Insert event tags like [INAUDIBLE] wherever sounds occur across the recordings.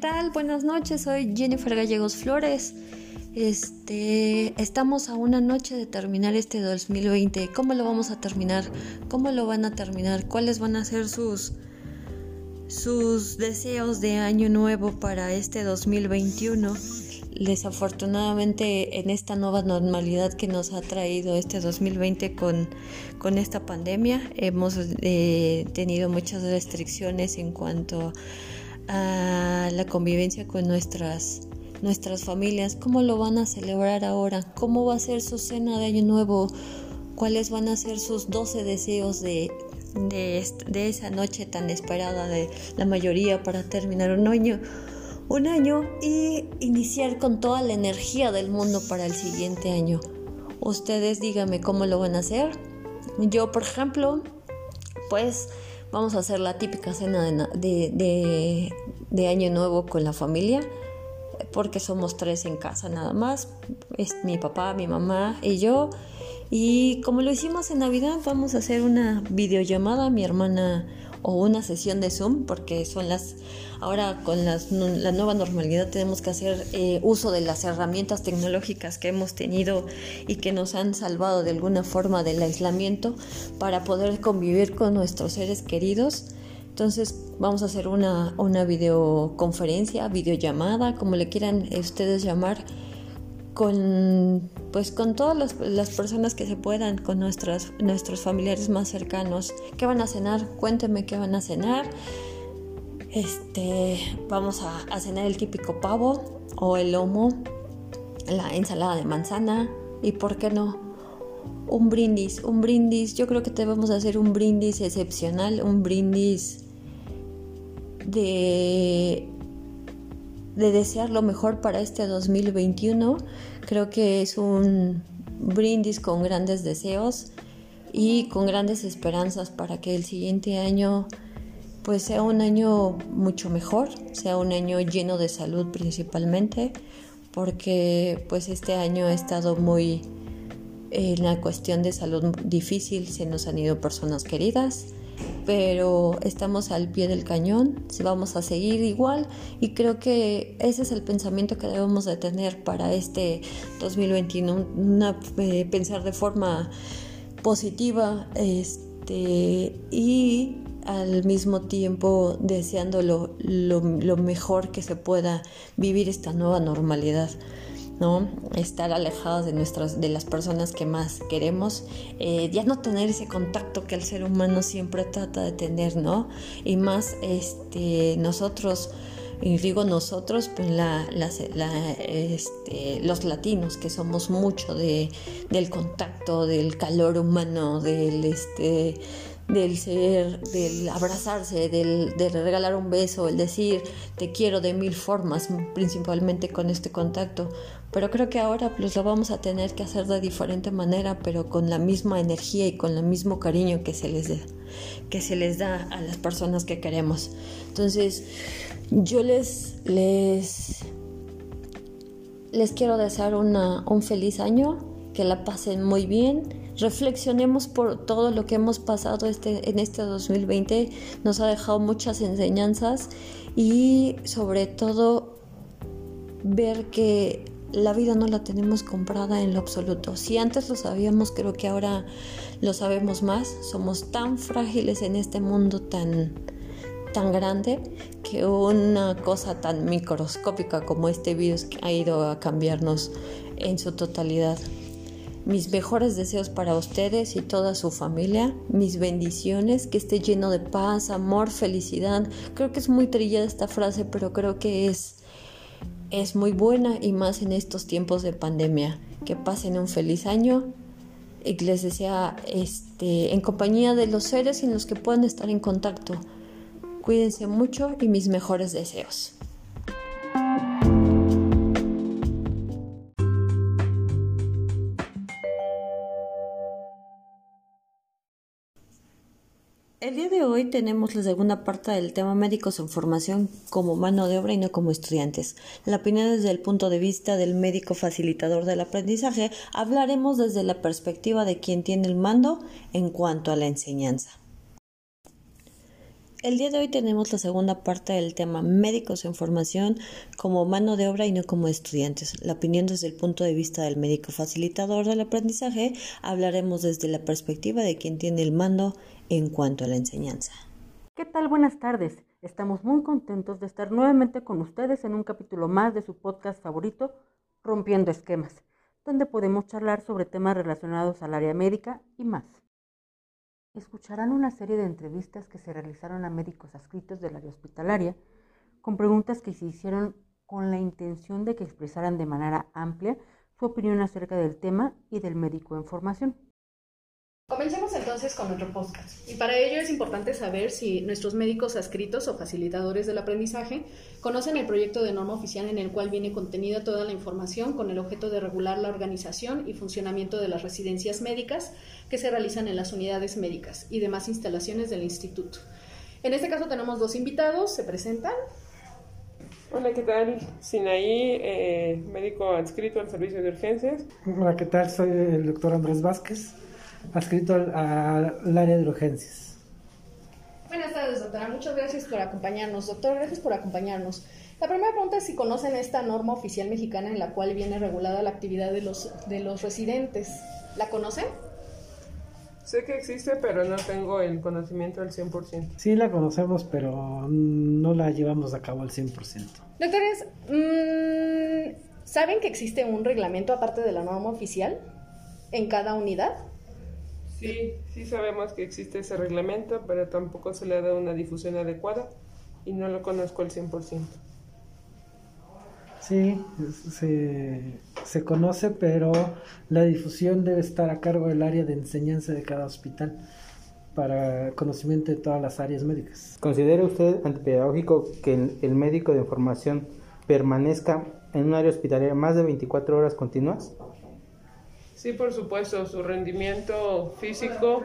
tal? Buenas noches, soy Jennifer Gallegos Flores. Este, estamos a una noche de terminar este 2020. ¿Cómo lo vamos a terminar? ¿Cómo lo van a terminar? ¿Cuáles van a ser sus sus deseos de año nuevo para este 2021? Desafortunadamente en esta nueva normalidad que nos ha traído este 2020 con, con esta pandemia hemos eh, tenido muchas restricciones en cuanto a la convivencia con nuestras nuestras familias, cómo lo van a celebrar ahora, cómo va a ser su cena de año nuevo, cuáles van a ser sus 12 deseos de, de, de, esa noche tan esperada de la mayoría para terminar un año, un año y iniciar con toda la energía del mundo para el siguiente año. Ustedes díganme cómo lo van a hacer. Yo, por ejemplo, pues Vamos a hacer la típica cena de, de, Año Nuevo con la familia, porque somos tres en casa nada más. Es mi papá, mi mamá y yo. Y como lo hicimos en Navidad, vamos a hacer una videollamada. Mi hermana o una sesión de Zoom, porque son las, ahora con las, la nueva normalidad tenemos que hacer eh, uso de las herramientas tecnológicas que hemos tenido y que nos han salvado de alguna forma del aislamiento para poder convivir con nuestros seres queridos. Entonces vamos a hacer una, una videoconferencia, videollamada, como le quieran ustedes llamar con pues con todas las, personas que se puedan, con nuestras, nuestros familiares más cercanos. ¿Qué van a cenar? Cuéntenme qué van a cenar. Este, vamos a, a cenar el típico pavo o el lomo, la ensalada de manzana y por qué no un brindis, un brindis. Yo creo que debemos hacer un brindis excepcional, un brindis de de desear lo mejor para este 2021. Creo que es un brindis con grandes deseos y con grandes esperanzas para que el siguiente año pues sea un año mucho mejor, sea un año lleno de salud principalmente, porque pues este año ha estado muy en la cuestión de salud difícil, se nos han ido personas queridas, pero estamos al pie del cañón, vamos a seguir igual y creo que ese es el pensamiento que debemos de tener para este 2021, eh, pensar de forma positiva este, y al mismo tiempo deseando lo mejor que se pueda vivir esta nueva normalidad. ¿No? Estar alejados de nuestras, de las personas que más queremos, eh, ya no tener ese contacto que el ser humano siempre trata de tener, ¿no? Y más este, nosotros, y digo nosotros, pues la, este, los latinos, que somos mucho de, del contacto, del calor humano, del este del ser, del abrazarse, del, regalar un beso, el decir te quiero de mil formas, principalmente con este contacto. Pero creo que ahora pues lo vamos a tener que hacer de diferente manera, pero con la misma energía y con el mismo cariño que se les da, que se les da a las personas que queremos. Entonces, yo les les les quiero desear un feliz año, que la pasen muy bien reflexionemos por todo lo que hemos pasado este, en este 2020. Nos ha dejado muchas enseñanzas y sobre todo ver que la vida no la tenemos comprada en lo absoluto. Si antes lo sabíamos, creo que ahora lo sabemos más. Somos tan frágiles en este mundo tan tan grande que una cosa tan microscópica como este virus ha ido a cambiarnos en su totalidad. Mis mejores deseos para ustedes y toda su familia, mis bendiciones, que esté lleno de paz, amor, felicidad. Creo que es muy trillada esta frase, pero creo que es, es muy buena y más en estos tiempos de pandemia. Que pasen un feliz año y les desea este, en compañía de los seres en los que puedan estar en contacto. Cuídense mucho y mis mejores deseos. El día de hoy tenemos la segunda parte del tema médicos en formación como mano de obra y no como estudiantes. La opinión desde el punto de vista del médico facilitador del aprendizaje, hablaremos desde la perspectiva de quien tiene el mando en cuanto a la enseñanza. El día de hoy tenemos la segunda parte del tema médicos en formación como mano de obra y no como estudiantes. La opinión desde el punto de vista del médico facilitador del aprendizaje, hablaremos desde la perspectiva de quien tiene el mando en cuanto a la enseñanza. ¿Qué tal? Buenas tardes. Estamos muy contentos de estar nuevamente con ustedes en un capítulo más de su podcast favorito, Rompiendo Esquemas, donde podemos charlar sobre temas relacionados al área médica y más escucharán una serie de entrevistas que se realizaron a médicos adscritos del área hospitalaria con preguntas que se hicieron con la intención de que expresaran de manera amplia su opinión acerca del tema y del médico en formación. Comencemos entonces con nuestro podcast. Y para ello es importante saber si nuestros médicos adscritos o facilitadores del aprendizaje conocen el proyecto de norma oficial en el cual viene contenida toda la información con el objeto de regular la organización y funcionamiento de las residencias médicas que se realizan en las unidades médicas y demás instalaciones del instituto. En este caso tenemos dos invitados, se presentan. Hola, ¿qué tal? Sinaí, eh, médico adscrito al servicio de urgencias. Hola, ¿qué tal? Soy el doctor Andrés Vázquez adscrito al, al área de urgencias. Buenas tardes, doctora. Muchas gracias por acompañarnos. Doctor, gracias por acompañarnos. La primera pregunta es si conocen esta norma oficial mexicana en la cual viene regulada la actividad de los, de los residentes. ¿La conocen? Sé que existe, pero no tengo el conocimiento al 100%. Sí, la conocemos, pero no la llevamos a cabo al 100%. Doctores, mm, ¿saben que existe un reglamento aparte de la norma oficial en cada unidad? Sí, sí sabemos que existe ese reglamento, pero tampoco se le ha dado una difusión adecuada y no lo conozco al 100%. Sí, se, se conoce, pero la difusión debe estar a cargo del área de enseñanza de cada hospital para conocimiento de todas las áreas médicas. ¿Considera usted antipedagógico que el médico de formación permanezca en un área hospitalaria más de 24 horas continuas? Sí, por supuesto, su rendimiento físico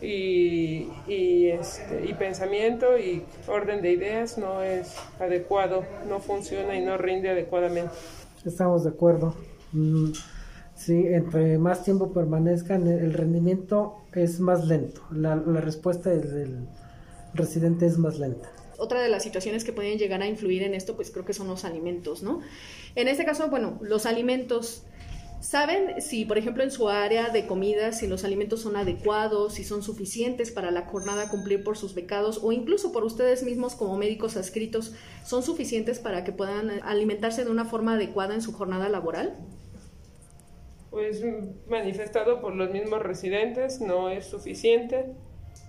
y, y, este, y pensamiento y orden de ideas no es adecuado, no funciona y no rinde adecuadamente. Estamos de acuerdo. Mm, sí, entre más tiempo permanezcan, el rendimiento es más lento. La, la respuesta del residente es más lenta otra de las situaciones que pueden llegar a influir en esto, pues creo que son los alimentos, ¿no? En este caso, bueno, los alimentos ¿Saben si, por ejemplo, en su área de comida, si los alimentos son adecuados, si son suficientes para la jornada cumplir por sus becados o incluso por ustedes mismos como médicos adscritos, son suficientes para que puedan alimentarse de una forma adecuada en su jornada laboral? Pues manifestado por los mismos residentes, no es suficiente.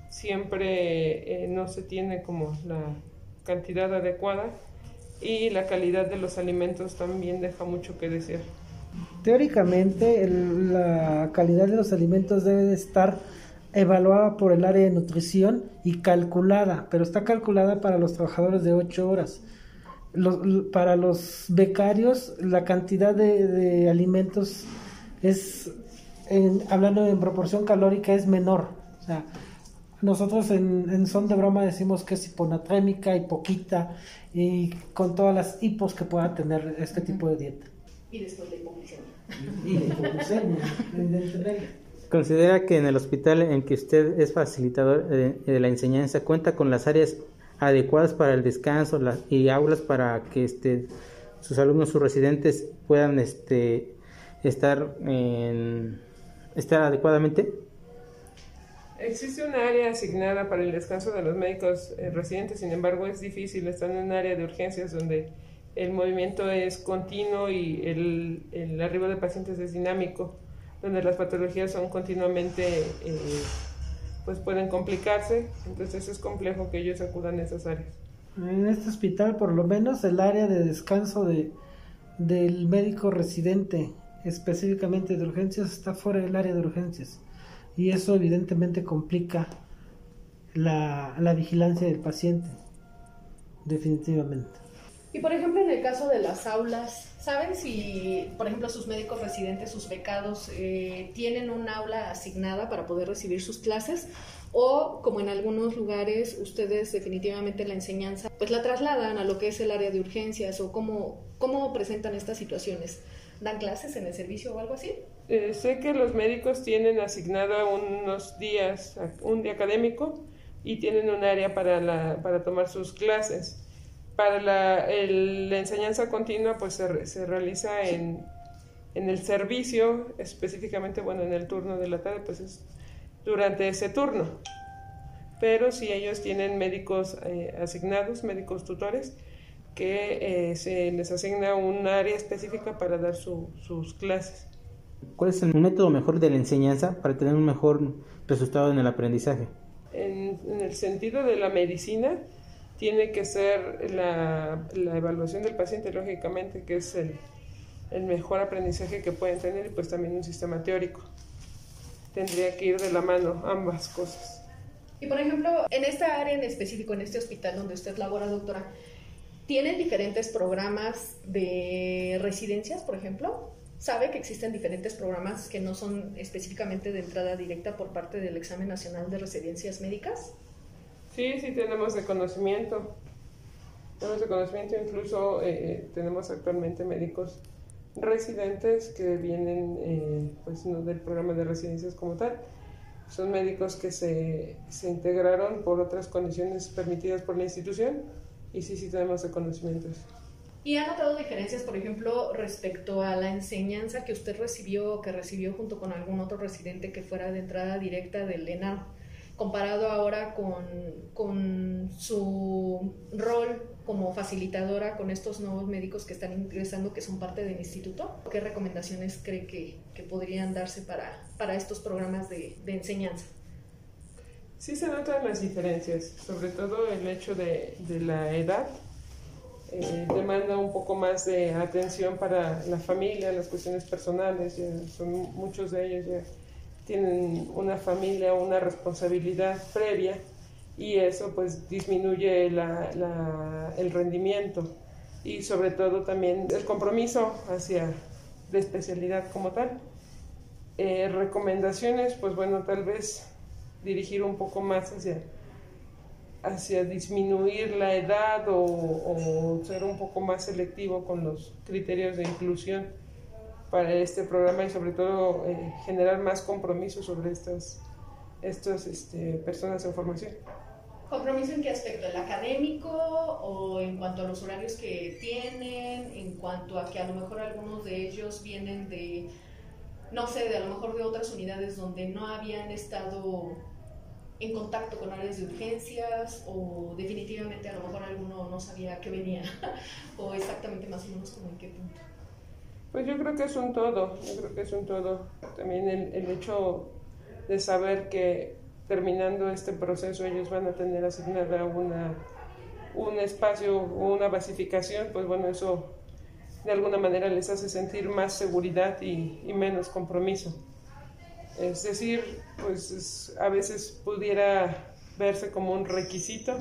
Siempre eh, no se tiene como la cantidad adecuada y la calidad de los alimentos también deja mucho que desear. Teóricamente, la calidad de los alimentos debe de estar evaluada por el área de nutrición y calculada, pero está calculada para los trabajadores de 8 horas. para los becarios, la cantidad de, alimentos es, hablando en proporción calórica, es menor. O sea, nosotros en, en, son de broma decimos que es hiponatrémica y poquita y con todas las hipos que pueda tener este tipo de dieta. Y después la ¿Considera que en el hospital en que usted es facilitador de, la enseñanza cuenta con las áreas adecuadas para el descanso y aulas para que este, sus alumnos, sus residentes puedan este, estar, en, estar adecuadamente? Existe un área asignada para el descanso de los médicos eh, residentes, sin embargo es difícil, están en un área de urgencias donde el movimiento es continuo y el, el, arribo de pacientes es dinámico, donde las patologías son continuamente, eh, pues pueden complicarse, entonces es complejo que ellos acudan a esas áreas. En este hospital, por lo menos, el área de descanso de, del médico residente, específicamente de urgencias, está fuera del área de urgencias. Y eso evidentemente complica la, la vigilancia del paciente, definitivamente. Y por ejemplo, en el caso de las aulas, ¿saben si, por ejemplo, sus médicos residentes, sus becados, eh, tienen un aula asignada para poder recibir sus clases? O, como en algunos lugares, ustedes definitivamente la enseñanza, pues la trasladan a lo que es el área de urgencias o cómo, cómo presentan estas situaciones? ¿Dan clases en el servicio o algo así? Eh, sé que los médicos tienen asignada unos días, un día académico, y tienen un área para, la, para tomar sus clases. Para la, la enseñanza continua pues se, se realiza en, en, el servicio, específicamente bueno en el turno de la tarde pues es durante ese turno. Pero si ellos tienen médicos eh, asignados, médicos tutores, que eh, se les asigna un área específica para dar su, sus clases. ¿Cuál es el método mejor de la enseñanza para tener un mejor resultado en el aprendizaje? En, el sentido de la medicina, tiene que ser la, la evaluación del paciente, lógicamente, que es el, el, mejor aprendizaje que pueden tener, y pues también un sistema teórico. Tendría que ir de la mano ambas cosas. Y por ejemplo, en esta área en específico, en este hospital donde usted labora, doctora, ¿tienen diferentes programas de residencias, por ejemplo? sabe que existen diferentes programas que no son específicamente de entrada directa por parte del Examen Nacional de Residencias Médicas? Sí, sí tenemos de conocimiento. Tenemos de conocimiento, incluso eh, tenemos actualmente médicos residentes que vienen eh, pues, no del programa de residencias como tal. Son médicos que se, se integraron por otras condiciones permitidas por la institución y sí, sí tenemos de conocimientos. ¿Y ha notado diferencias, por ejemplo, respecto a la enseñanza que usted recibió o que recibió junto con algún otro residente que fuera de entrada directa del ENAR, comparado ahora con, con su rol como facilitadora con estos nuevos médicos que están ingresando, que son parte del instituto? ¿Qué recomendaciones cree que, que podrían darse para, para estos programas de, de enseñanza? Sí se notan las diferencias, sobre todo el hecho de, de la edad eh, demanda un poco más de atención para la familia, las cuestiones personales, son muchos de ellos ya tienen una familia, una responsabilidad previa y eso pues disminuye el rendimiento y sobre todo también el compromiso hacia la especialidad como tal. Eh, recomendaciones, pues bueno, tal vez dirigir un poco más hacia hacia disminuir la edad o, ser un poco más selectivo con los criterios de inclusión para este programa y sobre todo eh, generar más compromiso sobre estas, estas este, personas en formación. ¿Compromiso en qué aspecto? ¿El académico o en cuanto a los horarios que tienen? ¿En cuanto a que a lo mejor algunos de ellos vienen de, no sé, de a lo mejor de otras unidades donde no habían estado en contacto con áreas de urgencias o definitivamente a lo mejor alguno no sabía que venía [LAUGHS] o exactamente más o menos como en qué punto? Pues yo creo que es un todo, yo creo que es un todo. También el, el hecho de saber que terminando este proceso ellos van a tener asignada una, un espacio o una basificación, pues bueno, eso de alguna manera les hace sentir más seguridad y, y menos compromiso. Es decir, pues a veces pudiera verse como un requisito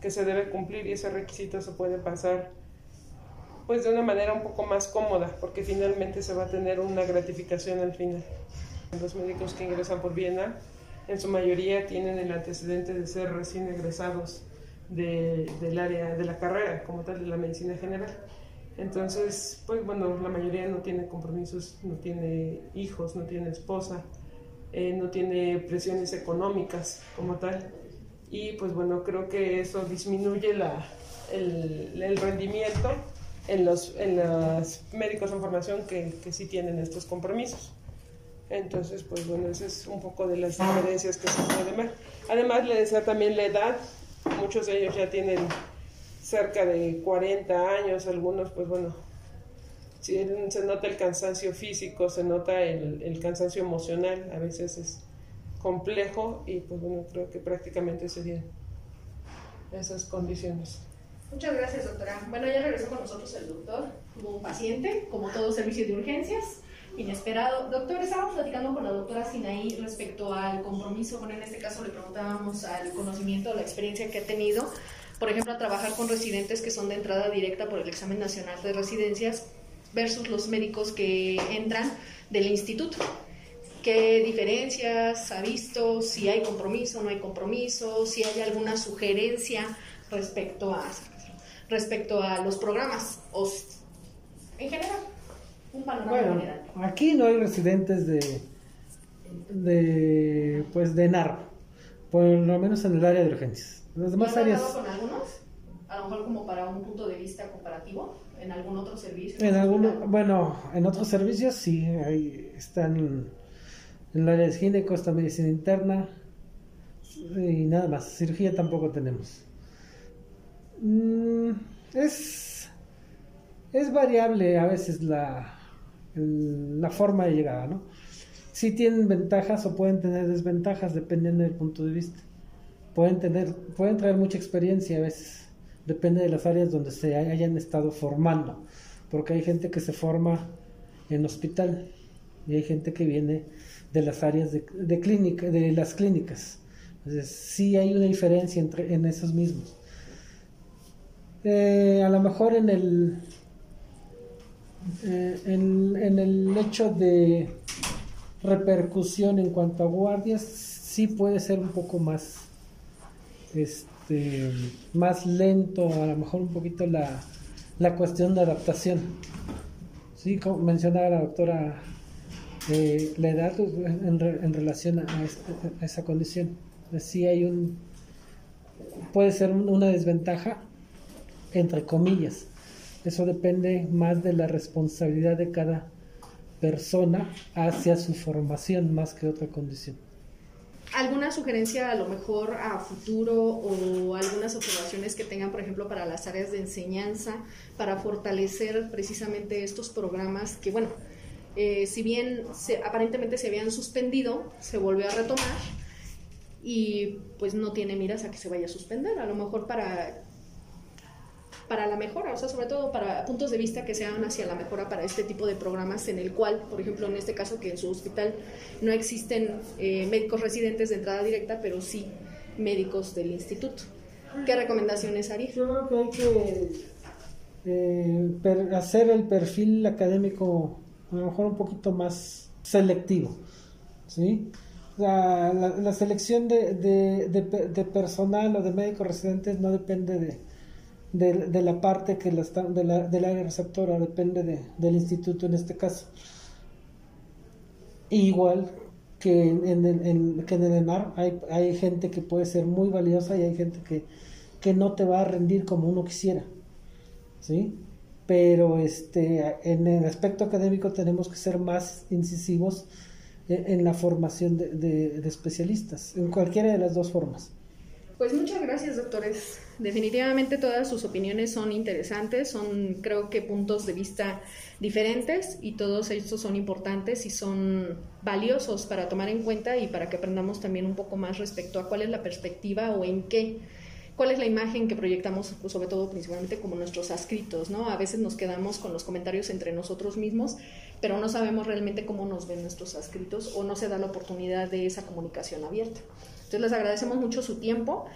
que se debe cumplir y ese requisito se puede pasar pues de una manera un poco más cómoda porque finalmente se va a tener una gratificación al final. Los médicos que ingresan por Viena en su mayoría tienen el antecedente de ser recién egresados del área de la carrera como tal de la medicina general. Entonces, pues bueno, la mayoría no tiene compromisos, no tiene hijos, no tiene esposa, eh, no tiene presiones económicas como tal. Y pues bueno, creo que eso disminuye la, el, el, rendimiento en los, en los médicos en formación que, que sí tienen estos compromisos. Entonces, pues bueno, esa es un poco de las diferencias que se pueden ver. Además, le decía también la edad, muchos de ellos ya tienen cerca de 40 años, algunos, pues bueno, se nota el cansancio físico, se nota el, el, cansancio emocional, a veces es complejo y pues bueno, creo que prácticamente serían esas condiciones. Muchas gracias, doctora. Bueno, ya regresó con nosotros el doctor, como paciente, como todo servicio de urgencias, inesperado. Doctor, estábamos platicando con la doctora Sinaí respecto al compromiso, bueno, en este caso le preguntábamos al conocimiento, la experiencia que ha tenido, por ejemplo, a trabajar con residentes que son de entrada directa por el examen nacional de residencias versus los médicos que entran del instituto. ¿Qué diferencias ha visto? Si hay compromiso, no hay compromiso, si hay alguna sugerencia respecto a, respecto a los programas o en general, un panorama bueno, general. Aquí no hay residentes de, de pues de NAR, por lo menos en el área de urgencias. Las demás ¿No han áreas, con algunos? A lo mejor como para un punto de vista comparativo en algún otro servicio. en alguno, bueno, en otros servicios sí, ahí están en el área de gineco, está medicina interna y nada más. Cirugía tampoco tenemos. Mm, es, es variable a veces la, la forma de llegada, ¿no? Sí tienen ventajas o pueden tener desventajas dependiendo del punto de vista. Pueden tener, pueden traer mucha experiencia a veces, depende de las áreas donde se hayan estado formando, porque hay gente que se forma en hospital y hay gente que viene de las áreas de, de clínica, de las clínicas. Entonces, sí hay una diferencia entre en esos mismos. Eh, a lo mejor en el eh, en, el hecho de repercusión en cuanto a guardias sí puede ser un poco más este más lento a lo mejor un poquito la, la cuestión de adaptación. Sí como mencionaba la doctora eh, la edad pues, en, re- en relación a, este- esa condición. Sí hay un puede ser un- una desventaja entre comillas eso depende más de la responsabilidad de cada persona hacia su formación más que otra condición. ¿Alguna sugerencia a lo mejor a futuro o algunas observaciones que tengan, por ejemplo, para las áreas de enseñanza, para fortalecer precisamente estos programas que, bueno, eh, si bien se, aparentemente se habían suspendido, se volvió a retomar y pues no tiene miras a que se vaya a suspender, a lo mejor para para la mejora, o sea, sobre todo para puntos de vista que sean hacia la mejora para este tipo de programas en el cual, por ejemplo, en este caso que en su hospital no existen eh, médicos residentes de entrada directa, pero sí médicos del instituto. ¿Qué recomendaciones haría? Yo creo que hay que eh, hacer el perfil académico a lo mejor un poquito más selectivo, ¿sí? La, selección de personal o de médicos residentes no depende de, de, de la parte que la está- de la- del área receptora, depende de- del instituto en este caso. Igual que en, en, el- en- que en el ENAR hay, hay gente que puede ser muy valiosa y hay gente que, que no te va a rendir como uno quisiera. ¿Sí? Pero este, en el aspecto académico tenemos que ser más incisivos en, en la formación de- de especialistas, en cualquiera de las dos formas. Pues muchas gracias, doctores. Definitivamente todas sus opiniones son interesantes, son creo que puntos de vista diferentes y todos estos son importantes y son valiosos para tomar en cuenta y para que aprendamos también un poco más respecto a cuál es la perspectiva o en qué, cuál es la imagen que proyectamos, sobre todo principalmente como nuestros adscritos, ¿no? A veces nos quedamos con los comentarios entre nosotros mismos, pero no sabemos realmente cómo nos ven nuestros adscritos o no se da la oportunidad de esa comunicación abierta. Entonces les agradecemos mucho su tiempo.